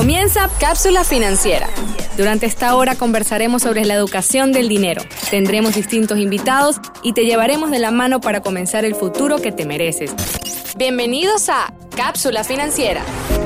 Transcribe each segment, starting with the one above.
Comienza Cápsula Financiera. Durante esta hora conversaremos sobre la educación del dinero. Tendremos distintos invitados y te llevaremos de la mano para comenzar el futuro que te mereces. Bienvenidos a Cápsula Financiera.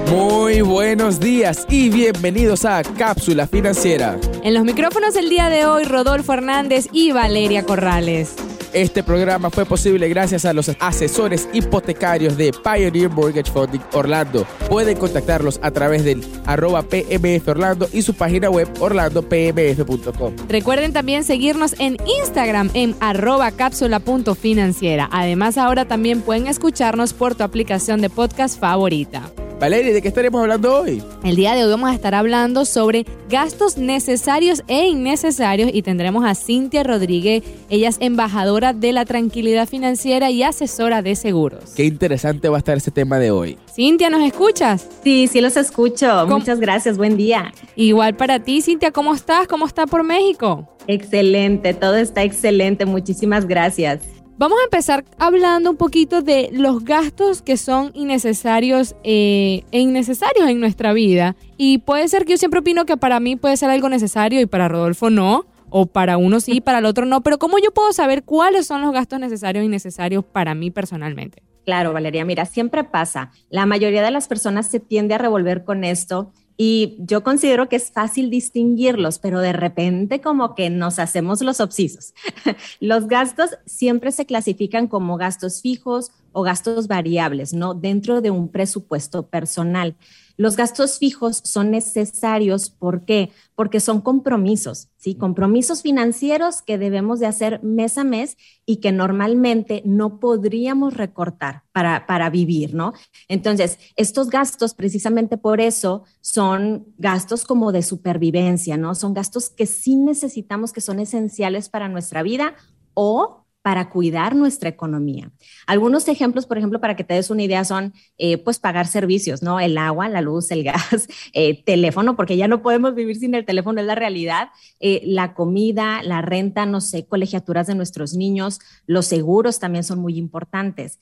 Muy buenos días y bienvenidos a Cápsula Financiera. En los micrófonos el día de hoy, Rodolfo Hernández y Valeria Corrales. Este programa fue posible gracias a los asesores hipotecarios de Pioneer Mortgage Funding Orlando. Pueden contactarlos a través del arroba PMF Orlando y su página web orlandopmf.com. Recuerden también seguirnos en Instagram en arroba cápsula.financiera. Además ahora también pueden escucharnos por tu aplicación de podcast favorita. Valeria, ¿de qué estaremos hablando hoy? El día de hoy vamos a estar hablando sobre gastos necesarios e innecesarios y tendremos a Cintia Rodríguez, ella es embajadora de la tranquilidad financiera y asesora de seguros. Qué interesante va a estar este tema de hoy. Cintia, ¿nos escuchas? Sí, sí los escucho. Muchas gracias, buen día. Igual para ti, Cintia, ¿cómo estás? ¿Cómo está por México? Excelente, todo está excelente, muchísimas gracias. Vamos a empezar hablando un poquito de los gastos que son innecesarios eh, e innecesarios en nuestra vida. Y puede ser que yo siempre opino que para mí puede ser algo necesario y para Rodolfo no. O para uno sí, para el otro no. Pero ¿cómo yo puedo saber cuáles son los gastos necesarios e innecesarios para mí personalmente? Claro, Valeria, mira, siempre pasa. La mayoría de las personas se tiende a revolver con esto y yo considero que es fácil distinguirlos, pero de repente como que nos hacemos los obsisos. los gastos siempre se clasifican como gastos fijos o gastos variables, ¿no? Dentro de un presupuesto personal. Los gastos fijos son necesarios, ¿por qué? Porque son compromisos, ¿sí? Compromisos financieros que debemos de hacer mes a mes y que normalmente no podríamos recortar para, para vivir, ¿no? Entonces, estos gastos, precisamente por eso, son gastos como de supervivencia, ¿no? Son gastos que sí necesitamos, que son esenciales para nuestra vida o para cuidar nuestra economía. Algunos ejemplos, por ejemplo, para que te des una idea, son eh, pues pagar servicios, ¿no? El agua, la luz, el gas, eh, teléfono, porque ya no podemos vivir sin el teléfono, es la realidad, eh, la comida, la renta, no sé, colegiaturas de nuestros niños, los seguros también son muy importantes.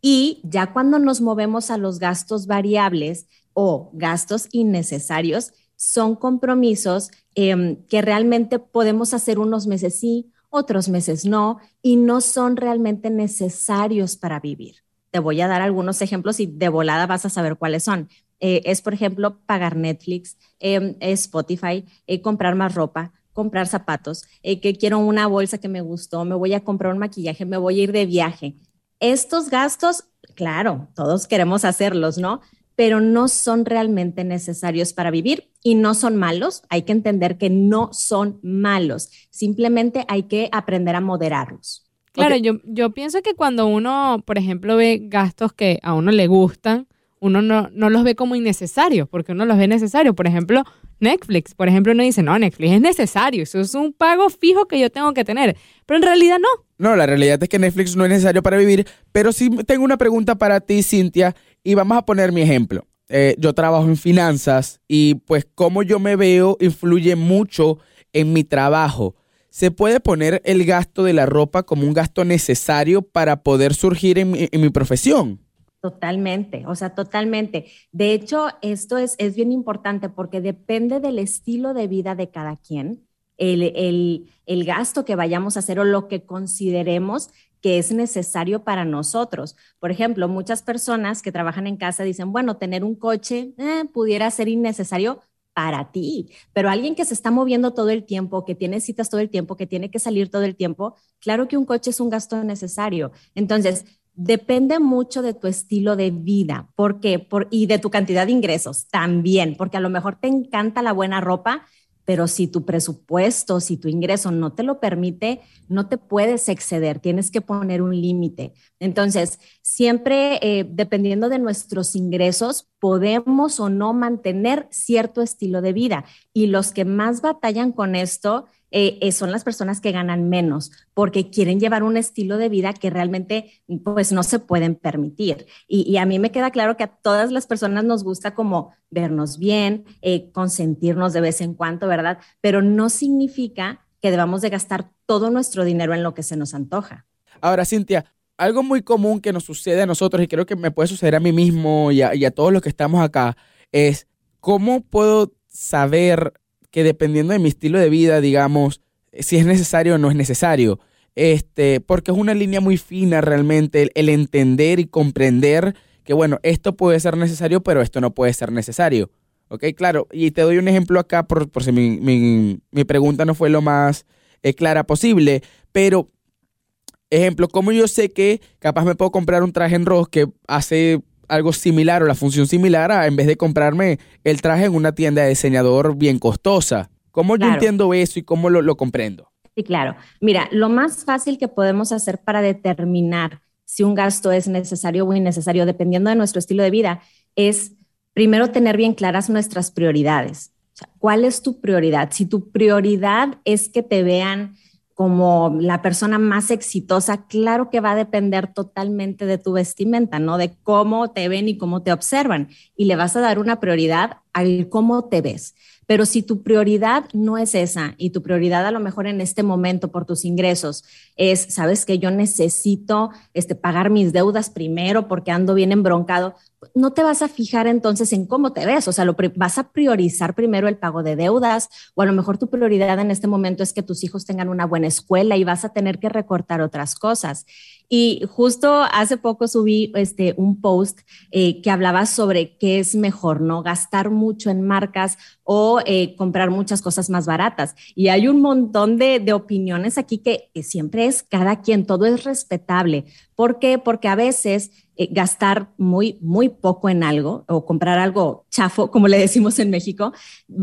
Y ya cuando nos movemos a los gastos variables o gastos innecesarios, son compromisos em, que realmente podemos hacer unos meses sí, otros meses no, y no son realmente necesarios para vivir. Te voy a dar algunos ejemplos y de volada vas a saber cuáles son. Eh, es, por ejemplo, pagar Netflix, em, Spotify, eh, comprar más ropa, comprar zapatos, eh, que quiero una bolsa que me gustó, me voy a comprar un maquillaje, me voy a ir de viaje. Estos gastos, claro, todos queremos hacerlos, ¿no? pero no son realmente necesarios para vivir y no son malos. Hay que entender que no son malos, simplemente hay que aprender a moderarlos. Claro, yo, yo pienso que cuando uno, por ejemplo, ve gastos que a uno le gustan, uno no, no los ve como innecesarios, porque uno los ve necesarios. Por ejemplo, Netflix, por ejemplo, uno dice, no, Netflix es necesario, eso es un pago fijo que yo tengo que tener, pero en realidad no. No, la realidad es que Netflix no es necesario para vivir, pero sí tengo una pregunta para ti, Cintia, y vamos a poner mi ejemplo. Eh, yo trabajo en finanzas y pues cómo yo me veo influye mucho en mi trabajo. ¿Se puede poner el gasto de la ropa como un gasto necesario para poder surgir en mi, profesión? Totalmente, o sea, totalmente. De hecho, esto es, es bien importante porque depende del estilo de vida de cada quien, el, el, el gasto que vayamos a hacer o lo que consideremos que es necesario para nosotros. Por ejemplo, muchas personas que trabajan en casa dicen, bueno, tener un coche eh, pudiera ser innecesario para ti, pero alguien que se está moviendo todo el tiempo, que tiene citas todo el tiempo, que tiene que salir todo el tiempo, claro que un coche es un gasto necesario. Entonces, depende mucho de tu estilo de vida. ¿Por qué? Por, y de tu cantidad de ingresos también, porque a lo mejor te encanta la buena ropa, pero si tu presupuesto, si tu ingreso no te lo permite, no te puedes exceder, tienes que poner un límite. Entonces, siempre eh, dependiendo de nuestros ingresos, podemos o no mantener cierto estilo de vida. Y los que más batallan con esto eh, eh, son las personas que ganan menos porque quieren llevar un estilo de vida que realmente pues no se pueden permitir. Y, a mí me queda claro que a todas las personas nos gusta como vernos bien, eh, consentirnos de vez en cuando, ¿verdad? Pero no significa que debamos de gastar todo nuestro dinero en lo que se nos antoja. Ahora, Cintia, algo muy común que nos sucede a nosotros y creo que me puede suceder a mí mismo y a, y a todos los que estamos acá es ¿cómo puedo saber que dependiendo de mi estilo de vida, digamos, si es necesario o no es necesario? Este, porque es una línea muy fina realmente el, entender y comprender que, bueno, esto puede ser necesario, pero esto no puede ser necesario. ¿Ok? Claro, y te doy un ejemplo acá por, por si mi, mi, pregunta no fue lo más eh, clara posible, pero, ejemplo, como yo sé que capaz me puedo comprar un traje en rojo que hace algo similar o la función similar a en vez de comprarme el traje en una tienda de diseñador bien costosa? ¿Cómo yo entiendo eso y cómo lo, lo comprendo? Sí, claro. Mira, lo más fácil que podemos hacer para determinar si un gasto es necesario o innecesario, dependiendo de nuestro estilo de vida, es primero tener bien claras nuestras prioridades. ¿Cuál es tu prioridad? Si tu prioridad es que te vean como la persona más exitosa, claro que va a depender totalmente de tu vestimenta, ¿no? De cómo te ven y cómo te observan. Y le vas a dar una prioridad al cómo te ves. Pero si tu prioridad no es esa y tu prioridad a lo mejor en este momento por tus ingresos es, sabes que yo necesito este, pagar mis deudas primero porque ando bien embroncado, no te vas a fijar entonces en cómo te ves, o sea, lo vas a priorizar primero el pago de deudas o a lo mejor tu prioridad en este momento es que tus hijos tengan una buena escuela y vas a tener que recortar otras cosas. Y justo hace poco subí este, un post eh, que hablaba sobre qué es mejor, ¿no? Gastar mucho en marcas o eh, comprar muchas cosas más baratas. Y hay un montón de, opiniones aquí que, que siempre es cada quien, todo es respetable. ¿Por qué? Porque a veces eh, gastar muy, muy poco en algo o comprar algo chafo, como le decimos en México,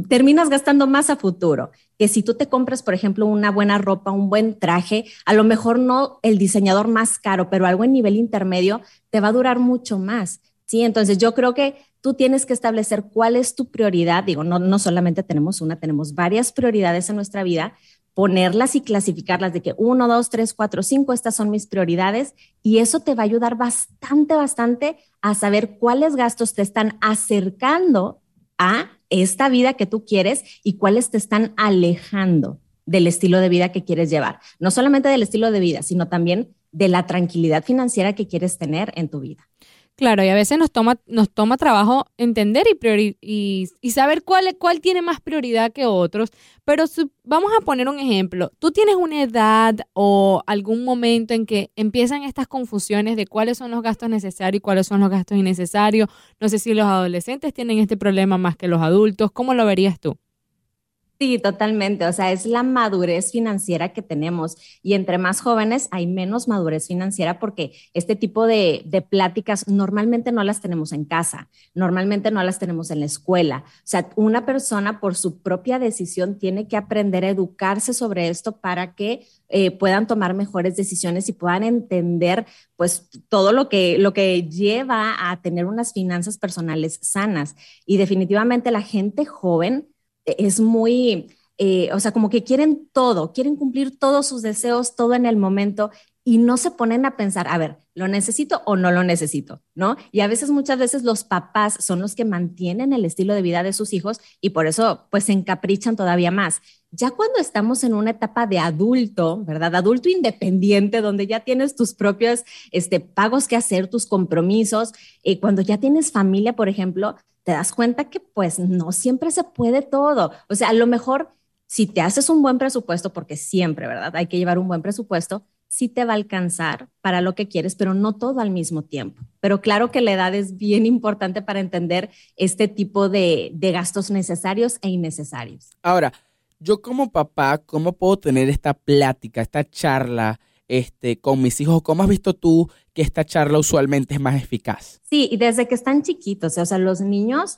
terminas gastando más a futuro. Que si tú te compras, por ejemplo, una buena ropa, un buen traje, a lo mejor no el diseñador más caro, pero algo en nivel intermedio, te va a durar mucho más. Sí, entonces yo creo que tú tienes que establecer cuál es tu prioridad. Digo, no, no solamente tenemos una, tenemos varias prioridades en nuestra vida, ponerlas y clasificarlas de que uno, dos, tres, cuatro, cinco, estas son mis prioridades y eso te va a ayudar bastante, bastante a saber cuáles gastos te están acercando a esta vida que tú quieres y cuáles te están alejando del estilo de vida que quieres llevar. No solamente del estilo de vida, sino también de la tranquilidad financiera que quieres tener en tu vida. Claro, y a veces nos toma, nos toma trabajo entender y, y, saber cuál, cuál tiene más prioridad que otros. Pero vamos a poner un ejemplo. ¿Tú tienes una edad o algún momento en que empiezan estas confusiones de cuáles son los gastos necesarios y cuáles son los gastos innecesarios? No sé si los adolescentes tienen este problema más que los adultos. ¿Cómo lo verías tú? Sí, totalmente. O sea, es la madurez financiera que tenemos y entre más jóvenes hay menos madurez financiera porque este tipo de, pláticas normalmente no las tenemos en casa, normalmente no las tenemos en la escuela. O sea, una persona por su propia decisión tiene que aprender a educarse sobre esto para que eh, puedan tomar mejores decisiones y puedan entender pues todo lo que, lo que lleva a tener unas finanzas personales sanas. Y definitivamente la gente joven es muy, eh, o sea, como que quieren todo, quieren cumplir todos sus deseos, todo en el momento y no se ponen a pensar, a ver, ¿lo necesito o no lo necesito? ¿No? Y a veces, muchas veces los papás son los que mantienen el estilo de vida de sus hijos y por eso pues se encaprichan todavía más. Ya cuando estamos en una etapa de adulto, ¿verdad? Adulto independiente, donde ya tienes tus propios este, pagos que hacer, tus compromisos, eh, cuando ya tienes familia, por ejemplo, te das cuenta que pues no siempre se puede todo. O sea, a lo mejor si te haces un buen presupuesto, porque siempre, ¿verdad? Hay que llevar un buen presupuesto, sí te va a alcanzar para lo que quieres, pero no todo al mismo tiempo. Pero claro que la edad es bien importante para entender este tipo de, de gastos necesarios e innecesarios. Ahora, yo como papá, ¿cómo puedo tener esta plática, esta charla? Este, con mis hijos. ¿Cómo has visto tú que esta charla usualmente es más eficaz? Sí, y desde que están chiquitos, o sea, los niños,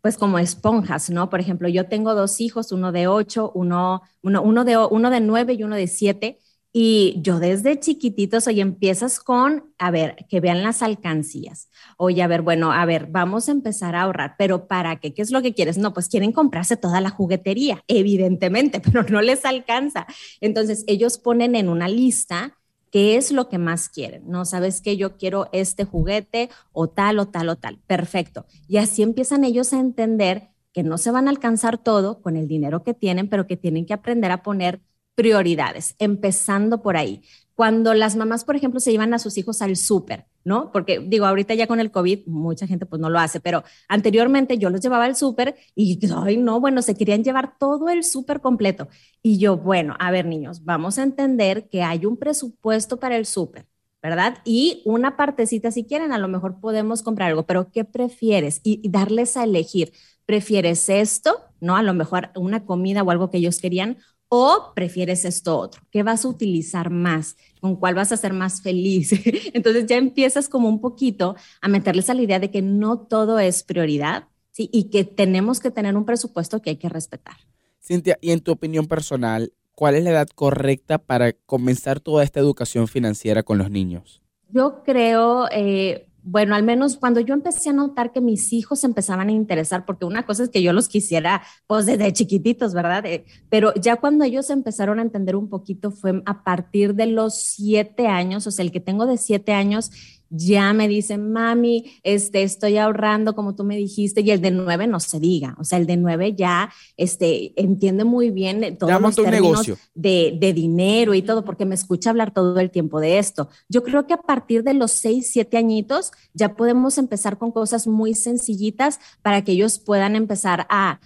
pues como esponjas, ¿no? Por ejemplo, yo tengo dos hijos, uno de ocho, uno, uno, uno, de, uno de nueve y uno de siete. Y yo desde chiquititos, oye, empiezas con, a ver, que vean las alcancías. Oye, a ver, bueno, a ver, vamos a empezar a ahorrar, pero ¿para qué? ¿Qué es lo que quieres? No, pues quieren comprarse toda la juguetería, evidentemente, pero no les alcanza. Entonces, ellos ponen en una lista qué es lo que más quieren. No sabes que yo quiero este juguete o tal o tal o tal. Perfecto. Y así empiezan ellos a entender que no se van a alcanzar todo con el dinero que tienen, pero que tienen que aprender a poner prioridades, empezando por ahí. cuando las mamás, por ejemplo, se llevan a sus hijos al súper, ¿no? Porque digo, ahorita ya con el COVID, mucha gente pues no lo hace, pero anteriormente yo los llevaba al súper y, ay, no, bueno, se querían llevar todo el súper completo. Y yo, bueno, a ver, niños, vamos a entender que hay un presupuesto para el súper. ¿verdad? Y una partecita, si quieren, a lo mejor podemos comprar algo, pero ¿qué prefieres? Y, darles a elegir, ¿prefieres esto? ¿No? A lo mejor una comida o algo que ellos querían, o prefieres esto otro? ¿Qué vas a utilizar más? ¿Con cuál vas a ser más feliz? Entonces ya empiezas como un poquito a meterles a la idea de que no todo es prioridad, ¿sí? Y que tenemos que tener un presupuesto que hay que respetar. Cintia, y en tu opinión personal, ¿cuál es la edad correcta para comenzar toda esta educación financiera con los niños? Yo creo, eh, bueno, al menos cuando yo empecé a notar que mis hijos empezaban a interesar, porque una cosa es que yo los quisiera, pues desde chiquititos, ¿verdad? Eh, pero ya cuando ellos empezaron a entender un poquito fue a partir de los siete años, o sea, el que tengo de siete años ya me dicen, mami, este, estoy ahorrando como tú me dijiste, y el de nueve no se diga, o sea, el de nueve ya este, entiende muy bien todos los términos de, de, dinero y todo, porque me escucha hablar todo el tiempo de esto. Yo creo que a partir de los seis, siete añitos ya podemos empezar con cosas muy sencillitas para que ellos puedan empezar a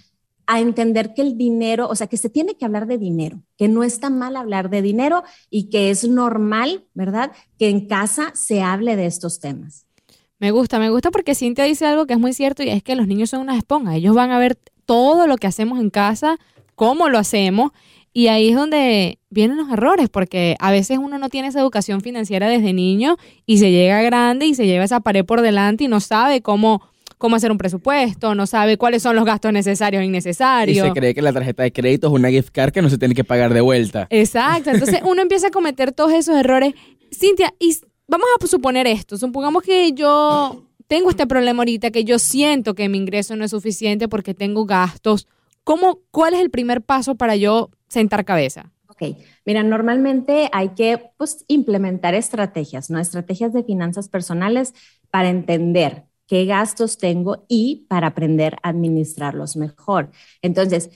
a entender que el dinero, o sea, que se tiene que hablar de dinero, que no está mal hablar de dinero y que es normal, ¿verdad? Que en casa se hable de estos temas. Me gusta, me gusta porque Cintia dice algo que es muy cierto y es que los niños son una esponja. Ellos van a ver todo lo que hacemos en casa, cómo lo hacemos y ahí es donde vienen los errores, porque a veces uno no tiene esa educación financiera desde niño y se llega grande y se lleva esa pared por delante y no sabe cómo cómo hacer un presupuesto, no sabe cuáles son los gastos necesarios e innecesarios. Y se cree que la tarjeta de crédito es una gift card que no se tiene que pagar de vuelta. Exacto, entonces uno empieza a cometer todos esos errores. Cintia, y vamos a suponer esto, supongamos que yo tengo este problema ahorita, que yo siento que mi ingreso no es suficiente porque tengo gastos. ¿Cómo, ¿Cuál es el primer paso para yo sentar cabeza? Ok, mira, normalmente hay que pues, implementar estrategias, ¿no? Estrategias de finanzas personales para entender qué gastos tengo y para aprender a administrarlos mejor. Entonces,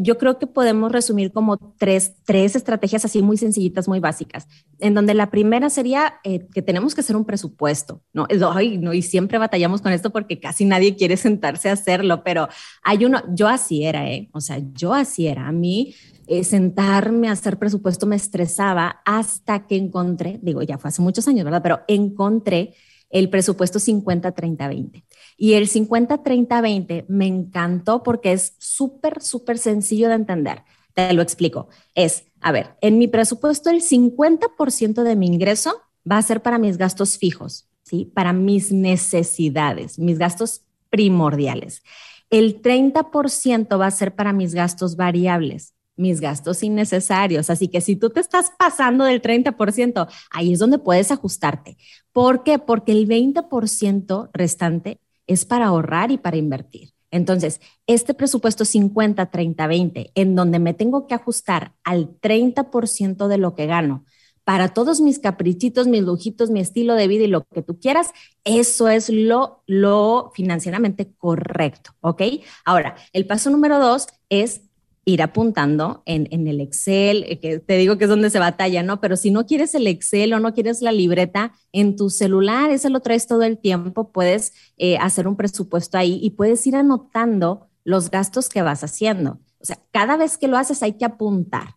yo creo que podemos resumir como tres, tres estrategias así muy sencillitas, muy básicas, en donde la primera sería eh, que tenemos que hacer un presupuesto, ¿no? Ay, no, y siempre batallamos con esto porque casi nadie quiere sentarse a hacerlo, pero hay uno, yo así era, ¿eh? O sea, yo así era. A mí eh, sentarme a hacer presupuesto me estresaba hasta que encontré, digo, ya fue hace muchos años, ¿verdad? Pero encontré el presupuesto 50-30-20. Y el 50-30-20 me encantó porque es súper, súper sencillo de entender. Te lo explico. Es, a ver, en mi presupuesto el 50% de mi ingreso va a ser para mis gastos fijos, ¿sí? Para mis necesidades, mis gastos primordiales. El 30% va a ser para mis gastos variables, mis gastos innecesarios. Así que si tú te estás pasando del 30%, ahí es donde puedes ajustarte. ¿Por qué? Porque el 20% restante es para ahorrar y para invertir. Entonces, este presupuesto 50, 30, 20, en donde me tengo que ajustar al 30% de lo que gano para todos mis caprichitos, mis lujitos, mi estilo de vida y lo que tú quieras, eso es lo, lo financieramente correcto, ¿ok? Ahora, el paso número dos es ir apuntando en, en, el Excel, eh, que te digo que es donde se batalla, ¿no? Pero si no quieres el Excel o no quieres la libreta, en tu celular, ese lo traes todo el tiempo, puedes eh, hacer un presupuesto ahí y puedes ir anotando los gastos que vas haciendo. O sea, cada vez que lo haces hay que apuntar.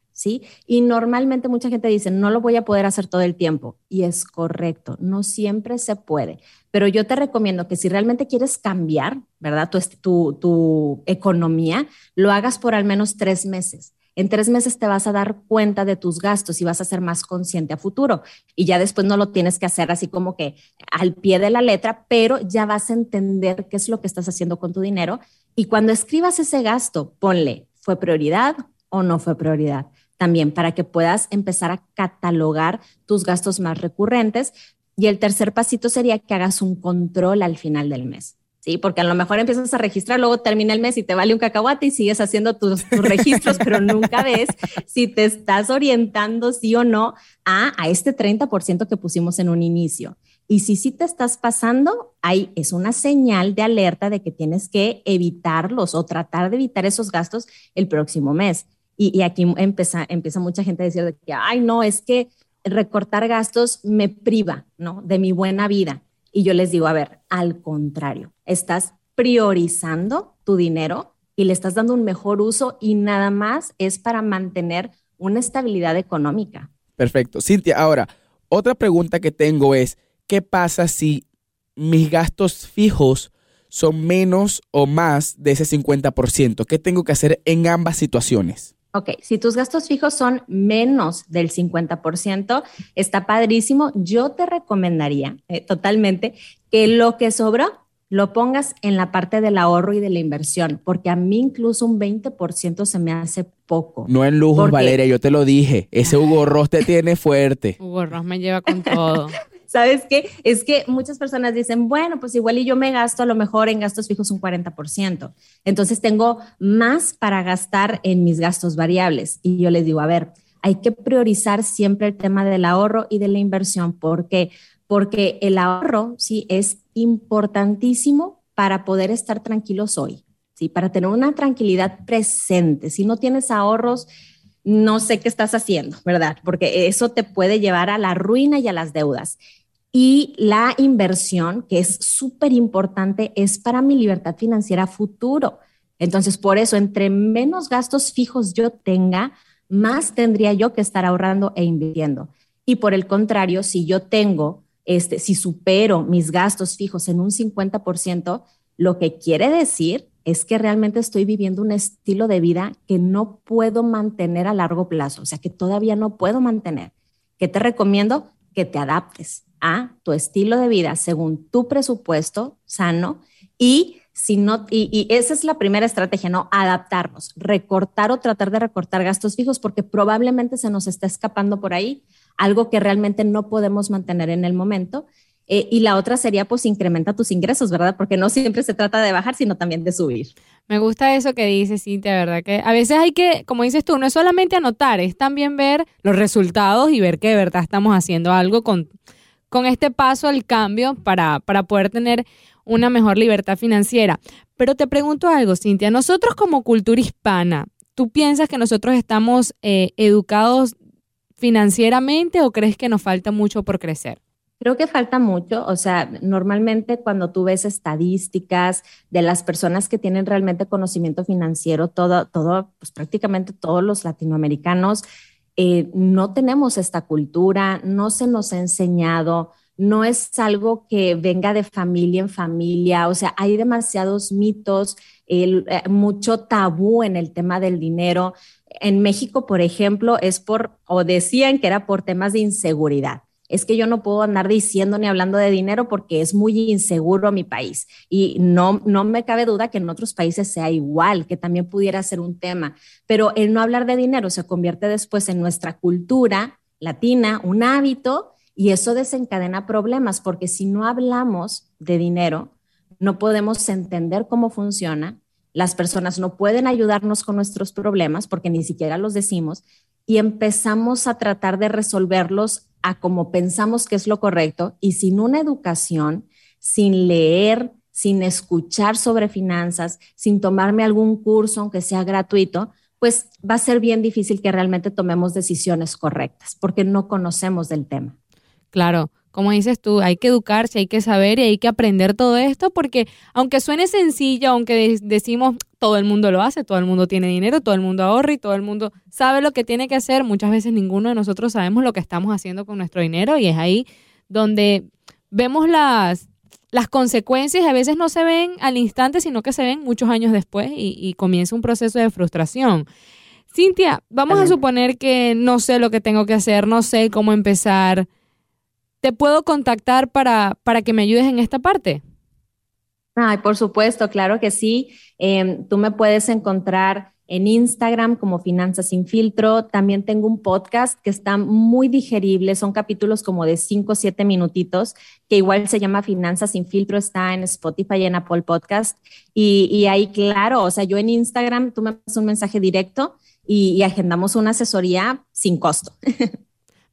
Y normalmente mucha gente dice, no lo voy a poder hacer todo el tiempo. Y es correcto, no siempre se puede. Pero yo te recomiendo que si realmente quieres cambiar, ¿verdad? Tu, tu, tu economía, lo hagas por al menos tres meses. En tres meses te vas a dar cuenta de tus gastos y vas a ser más consciente a futuro. Y ya después no lo tienes que hacer así como que al pie de la letra, pero ya vas a entender qué es lo que estás haciendo con tu dinero. Y cuando escribas ese gasto, ponle, ¿fue prioridad o no fue prioridad? También para que puedas empezar a catalogar tus gastos más recurrentes. Y el tercer pasito sería que hagas un control al final del mes. Sí, porque a lo mejor empiezas a registrar, luego termina el mes y te vale un cacahuate y sigues haciendo tus, registros, pero nunca ves si te estás orientando sí o no a, a este 30% que pusimos en un inicio. Y si sí te estás pasando, ahí es una señal de alerta de que tienes que evitarlos o tratar de evitar esos gastos el próximo mes. Y, aquí empieza, empieza mucha gente a decir que, ay, no, es que recortar gastos me priva, ¿no? De mi buena vida. Y yo les digo, a ver, al contrario, estás priorizando tu dinero y le estás dando un mejor uso y nada más es para mantener una estabilidad económica. Perfecto. Cintia, ahora, otra pregunta que tengo es, ¿qué pasa si mis gastos fijos son menos o más de ese 50%? ¿Qué tengo que hacer en ambas situaciones? Ok, si tus gastos fijos son menos del 50%, está padrísimo. Yo te recomendaría eh, totalmente que lo que sobró lo pongas en la parte del ahorro y de la inversión, porque a mí incluso un 20% se me hace poco. No en lujo, Valeria, yo te lo dije. Ese Hugo Ross te tiene fuerte. Hugo Ross me lleva con todo. ¿Sabes qué? Es que muchas personas dicen, bueno, pues igual y yo me gasto a lo mejor en gastos fijos un 40%. Entonces tengo más para gastar en mis gastos variables. Y yo les digo, a ver, hay que priorizar siempre el tema del ahorro y de la inversión. ¿Por qué? Porque el ahorro, sí, es importantísimo para poder estar tranquilos hoy, sí, para tener una tranquilidad presente. Si no tienes ahorros, no sé qué estás haciendo, ¿verdad? Porque eso te puede llevar a la ruina y a las deudas. Y la inversión, que es súper importante, es para mi libertad financiera futuro. Entonces, por eso, entre menos gastos fijos yo tenga, más tendría yo que estar ahorrando e invirtiendo. Y por el contrario, si yo tengo, este, si supero mis gastos fijos en un 50%, lo que quiere decir es que realmente estoy viviendo un estilo de vida que no puedo mantener a largo plazo, o sea, que todavía no puedo mantener. ¿Qué te recomiendo? Que te adaptes a tu estilo de vida según tu presupuesto sano y si no, y, y, esa es la primera estrategia, ¿no? Adaptarnos, recortar o tratar de recortar gastos fijos porque probablemente se nos está escapando por ahí algo que realmente no podemos mantener en el momento eh, y la otra sería, pues, incrementa tus ingresos, ¿verdad? Porque no siempre se trata de bajar, sino también de subir. Me gusta eso que dices, Cintia, ¿verdad? Que a veces hay que, como dices tú, no es solamente anotar, es también ver los resultados y ver que de verdad estamos haciendo algo con, con este paso al cambio para, para poder tener una mejor libertad financiera. Pero te pregunto algo, Cintia, nosotros como cultura hispana, ¿tú piensas que nosotros estamos eh, educados financieramente o crees que nos falta mucho por crecer? Creo que falta mucho, o sea, normalmente cuando tú ves estadísticas de las personas que tienen realmente conocimiento financiero, todo, todo, pues prácticamente todos los latinoamericanos, eh, no tenemos esta cultura, no se nos ha enseñado, no es algo que venga de familia en familia, o sea, hay demasiados mitos, eh, mucho tabú en el tema del dinero. En México, por ejemplo, es por, o decían que era por temas de inseguridad es que yo no puedo andar diciendo ni hablando de dinero porque es muy inseguro mi país. Y no, no me cabe duda que en otros países sea igual, que también pudiera ser un tema. Pero el no hablar de dinero se convierte después en nuestra cultura latina, un hábito, y eso desencadena problemas, porque si no hablamos de dinero, no podemos entender cómo funciona, las personas no pueden ayudarnos con nuestros problemas porque ni siquiera los decimos y empezamos a tratar de resolverlos a como pensamos que es lo correcto y sin una educación, sin leer, sin escuchar sobre finanzas, sin tomarme algún curso, aunque sea gratuito, pues va a ser bien difícil que realmente tomemos decisiones correctas porque no conocemos del tema. Claro, como dices tú, hay que educarse, hay que saber y hay que aprender todo esto porque aunque suene sencillo, aunque decimos todo el mundo lo hace, todo el mundo tiene dinero, todo el mundo ahorra y todo el mundo sabe lo que tiene que hacer, muchas veces ninguno de nosotros sabemos lo que estamos haciendo con nuestro dinero y es ahí donde vemos las, las consecuencias a veces no se ven al instante, sino que se ven muchos años después y, comienza un proceso de frustración. Cintia, vamos a suponer que no sé lo que tengo que hacer, no sé cómo empezar. ¿Te puedo contactar para, para que me ayudes en esta parte? Ay, por supuesto, claro que sí. Em, tú me puedes encontrar en Instagram como Finanzas sin filtro. También tengo un podcast que está muy digerible. Son capítulos como de 5 o 7 minutitos, que igual se llama Finanzas sin filtro. Está en Spotify y en Apple Podcast. Y, ahí, claro, o sea, yo en Instagram, tú me das un mensaje directo y, y agendamos una asesoría sin costo.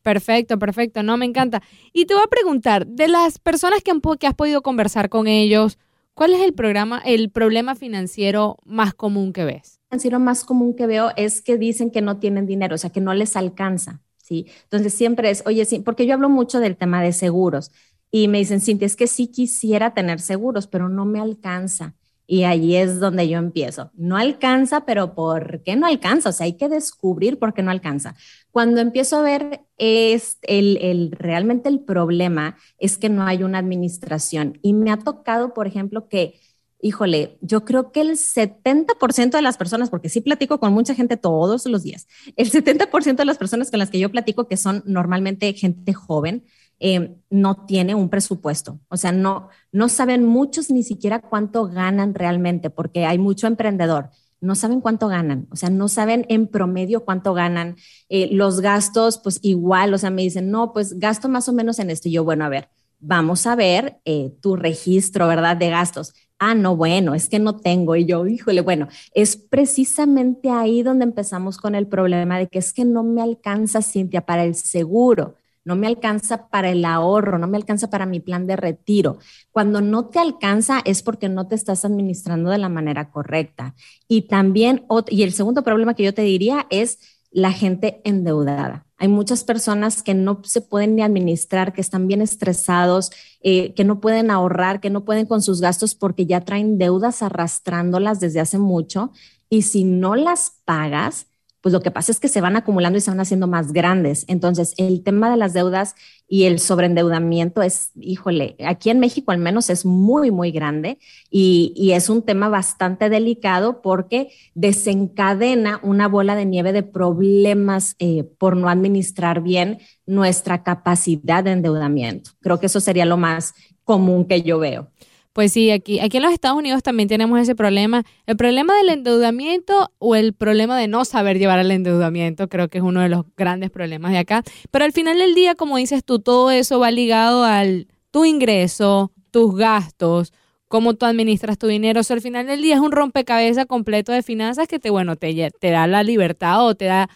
Perfecto, perfecto. No, me encanta. Y te voy a preguntar, de las personas que, han, que has podido conversar con ellos, ¿cuál es el programa, el problema financiero más común que ves? El financiero más común que veo es que dicen que no tienen dinero, o sea, que no les alcanza. ¿sí? Entonces siempre es, oye, sí, porque yo hablo mucho del tema de seguros y me dicen, Cintia, es que sí quisiera tener seguros, pero no me alcanza. Y ahí es donde yo empiezo. No alcanza, pero ¿por qué no alcanza? O sea, hay que descubrir por qué no alcanza. Cuando empiezo a ver es el, el, realmente el problema es que no hay una administración. Y me ha tocado, por ejemplo, que, híjole, yo creo que el 70% de las personas, porque sí platico con mucha gente todos los días, el 70% de las personas con las que yo platico, que son normalmente gente joven, eh, no tiene un presupuesto. O sea, no, no saben muchos ni siquiera cuánto ganan realmente, porque hay mucho emprendedor. No saben cuánto ganan, o sea, no saben en promedio cuánto ganan. Eh, los gastos, pues igual, o sea, me dicen, no, pues gasto más o menos en esto. Y yo, bueno, a ver, vamos a ver eh, tu registro, ¿verdad? De gastos. Ah, no, bueno, es que no tengo. Y yo, híjole, bueno, es precisamente ahí donde empezamos con el problema de que es que no me alcanza, Cintia, para el seguro no me alcanza para el ahorro, no me alcanza para mi plan de retiro. Cuando no te alcanza es porque no te estás administrando de la manera correcta. Y también, y el segundo problema que yo te diría es la gente endeudada. Hay muchas personas que no se pueden ni administrar, que están bien estresados, eh, que no pueden ahorrar, que no pueden con sus gastos porque ya traen deudas arrastrándolas desde hace mucho. Y si no las pagas, pues lo que pasa es que se van acumulando y se van haciendo más grandes. Entonces, el tema de las deudas y el sobreendeudamiento es, híjole, aquí en México al menos es muy, muy grande y, es un tema bastante delicado porque desencadena una bola de nieve de problemas eh, por no administrar bien nuestra capacidad de endeudamiento. Creo que eso sería lo más común que yo veo. Pues sí, aquí, aquí en los Estados Unidos también tenemos ese problema. El problema del endeudamiento o el problema de no saber llevar al endeudamiento, creo que es uno de los grandes problemas de acá. Pero al final del día, como dices tú, todo eso va ligado al tu ingreso, tus gastos, cómo tú administras tu dinero. O sea, al final del día es un rompecabezas completo de finanzas que te, bueno, te, te da la libertad o te da,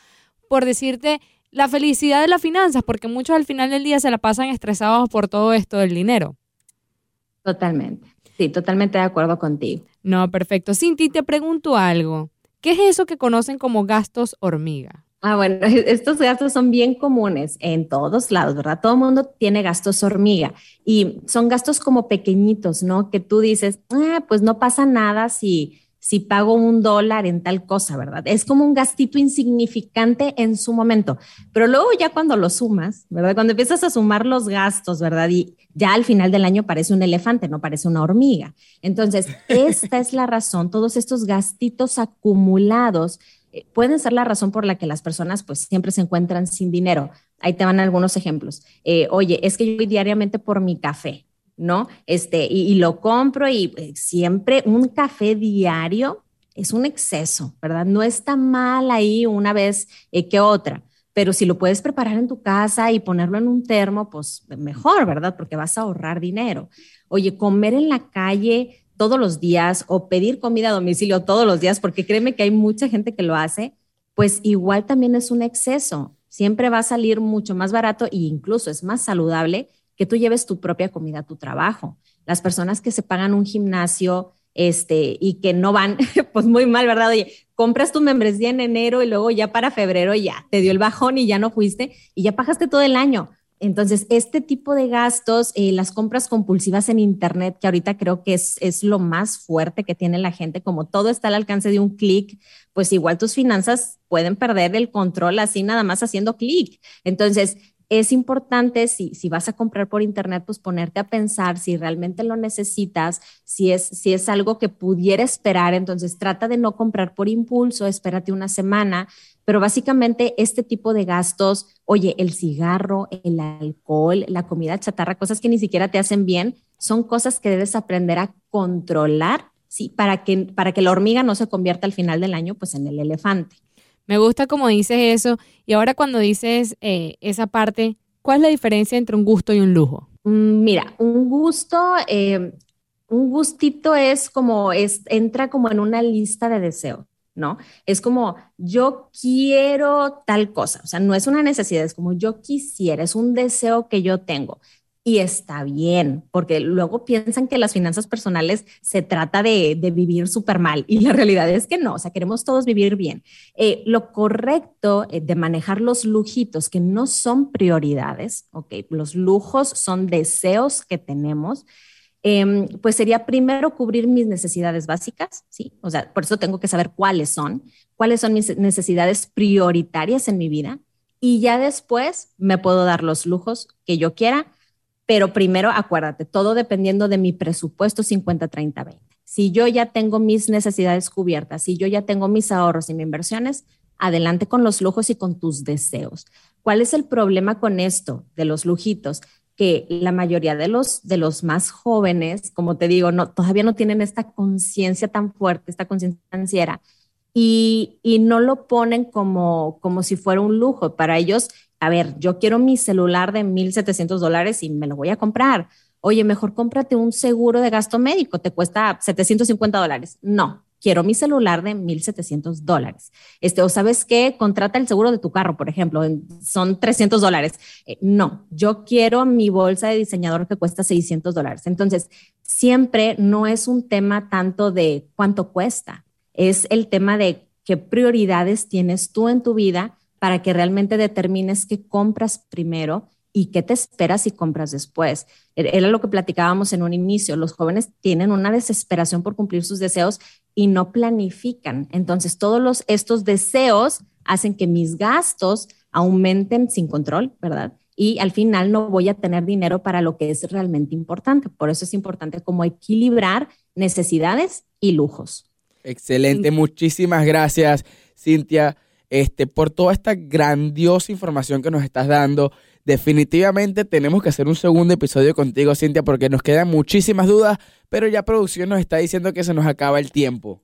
por decirte, la felicidad de las finanzas, porque muchos al final del día se la pasan estresados por todo esto del dinero. Totalmente. Sí, totalmente de acuerdo contigo. No, perfecto. Cinti, te pregunto algo. ¿Qué es eso que conocen como gastos hormiga? Ah, bueno, estos gastos son bien comunes en todos lados, ¿verdad? Todo el mundo tiene gastos hormiga y son gastos como pequeñitos, ¿no? Que tú dices, ah, pues no pasa nada si si pago un dólar en tal cosa, ¿verdad? Es como un gastito insignificante en su momento, pero luego ya cuando lo sumas, ¿verdad? Cuando empiezas a sumar los gastos, ¿verdad? Y ya al final del año parece un elefante, no parece una hormiga. Entonces, esta es la razón, todos estos gastitos acumulados eh, pueden ser la razón por la que las personas pues siempre se encuentran sin dinero. Ahí te van algunos ejemplos. Eh, oye, es que yo voy diariamente por mi café, ¿no? Este, y, lo compro y eh, siempre un café diario es un exceso, ¿verdad? No está mal ahí una vez eh, que otra, pero si lo puedes preparar en tu casa y ponerlo en un termo, pues mejor, ¿verdad? Porque vas a ahorrar dinero. Oye, comer en la calle todos los días o pedir comida a domicilio todos los días, porque créeme que hay mucha gente que lo hace, pues igual también es un exceso. Siempre va a salir mucho más barato e incluso es más saludable que tú lleves tu propia comida a tu trabajo. Las personas que se pagan un gimnasio este, y que no van, pues muy mal, ¿verdad? Oye, compras tu membresía en enero y luego ya para febrero ya te dio el bajón y ya no fuiste y ya pagaste todo el año. Entonces, este tipo de gastos, eh, las compras compulsivas en Internet, que ahorita creo que es, es lo más fuerte que tiene la gente, como todo está al alcance de un clic, pues igual tus finanzas pueden perder el control así nada más haciendo clic. Entonces, es importante, si, si vas a comprar por internet, pues ponerte a pensar si realmente lo necesitas, si es, si es algo que pudiera esperar, entonces trata de no comprar por impulso, espérate una semana, pero básicamente este tipo de gastos, oye, el cigarro, el alcohol, la comida chatarra, cosas que ni siquiera te hacen bien, son cosas que debes aprender a controlar, ¿sí? Para que, para que la hormiga no se convierta al final del año, pues en el elefante. Me gusta como dices eso. Y ahora cuando dices eh, esa parte, ¿cuál es la diferencia entre un gusto y un lujo? Mm, mira, un gusto, eh, un gustito es como, es, entra como en una lista de deseos. ¿no? Es como yo quiero tal cosa, o sea, no es una necesidad, es como yo quisiera, es un deseo que yo tengo. Y está bien, porque luego piensan que las finanzas personales se trata de, vivir súper mal y la realidad es que no, o sea, queremos todos vivir bien. Eh, lo correcto eh, de manejar los lujitos que no son prioridades, ok, los lujos son deseos que tenemos. Em, pues sería primero cubrir mis necesidades básicas, ¿sí? O sea, por eso tengo que saber cuáles son, cuáles son mis necesidades prioritarias en mi vida y ya después me puedo dar los lujos que yo quiera pero primero acuérdate, todo dependiendo de mi presupuesto 50-30-20. Si yo ya tengo mis necesidades cubiertas, si yo ya tengo mis ahorros y mis inversiones, adelante con los lujos y con tus deseos. ¿Cuál es el problema con esto de los lujitos? Que la mayoría de los, de los más jóvenes, como te digo, no, todavía no tienen esta conciencia tan fuerte, esta conciencia financiera, y, y, no lo ponen como, como si fuera un lujo. Para ellos a ver, yo quiero mi celular de 1.700 dólares y me lo voy a comprar. Oye, mejor cómprate un seguro de gasto médico, te cuesta 750 dólares. No, quiero mi celular de 1.700 dólares. Este, o sabes qué, contrata el seguro de tu carro, por ejemplo, son 300 dólares. Eh, no, yo quiero mi bolsa de diseñador que cuesta 600 dólares. Entonces, siempre no es un tema tanto de cuánto cuesta, es el tema de qué prioridades tienes tú en tu vida para que realmente determines qué compras primero y qué te esperas si compras después. E-, era lo que platicábamos en un inicio. Los jóvenes tienen una desesperación por cumplir sus deseos y no planifican. Entonces, todos los, estos deseos hacen que mis gastos aumenten sin control, ¿verdad? Y al final no voy a tener dinero para lo que es realmente importante. Por eso es importante como equilibrar necesidades y lujos. Excelente, muchísimas gracias, Cintia este, por toda esta grandiosa información que nos estás dando. Definitivamente tenemos que hacer un segundo episodio contigo, Cintia, porque nos quedan muchísimas dudas, pero ya producción nos está diciendo que se nos acaba el tiempo.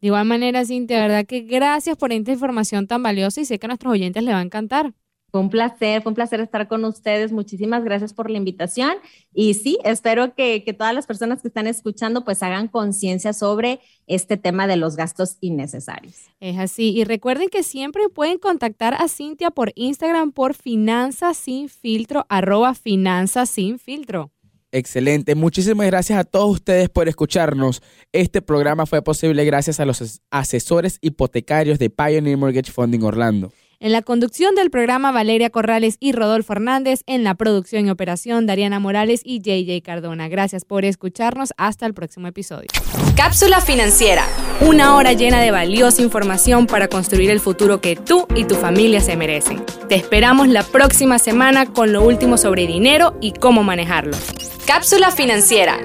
De igual manera, Cintia, verdad que gracias por esta información tan valiosa y sé que a nuestros oyentes les va a encantar. Fue un placer, fue un placer estar con ustedes. Muchísimas gracias por la invitación. Y sí, espero que, que todas las personas que están escuchando pues hagan conciencia sobre este tema de los gastos innecesarios. Es así. Y recuerden que siempre pueden contactar a Cintia por Instagram por finanzas sin filtro, arroba finanzas sin filtro. Excelente. Muchísimas gracias a todos ustedes por escucharnos. Este programa fue posible gracias a los asesores hipotecarios de Pioneer Mortgage Funding Orlando. En la conducción del programa, Valeria Corrales y Rodolfo Hernández. En la producción y operación, Dariana Morales y JJ Cardona. Gracias por escucharnos. Hasta el próximo episodio. Cápsula financiera. Una hora llena de valiosa información para construir el futuro que tú y tu familia se merecen. Te esperamos la próxima semana con lo último sobre dinero y cómo manejarlo. Cápsula financiera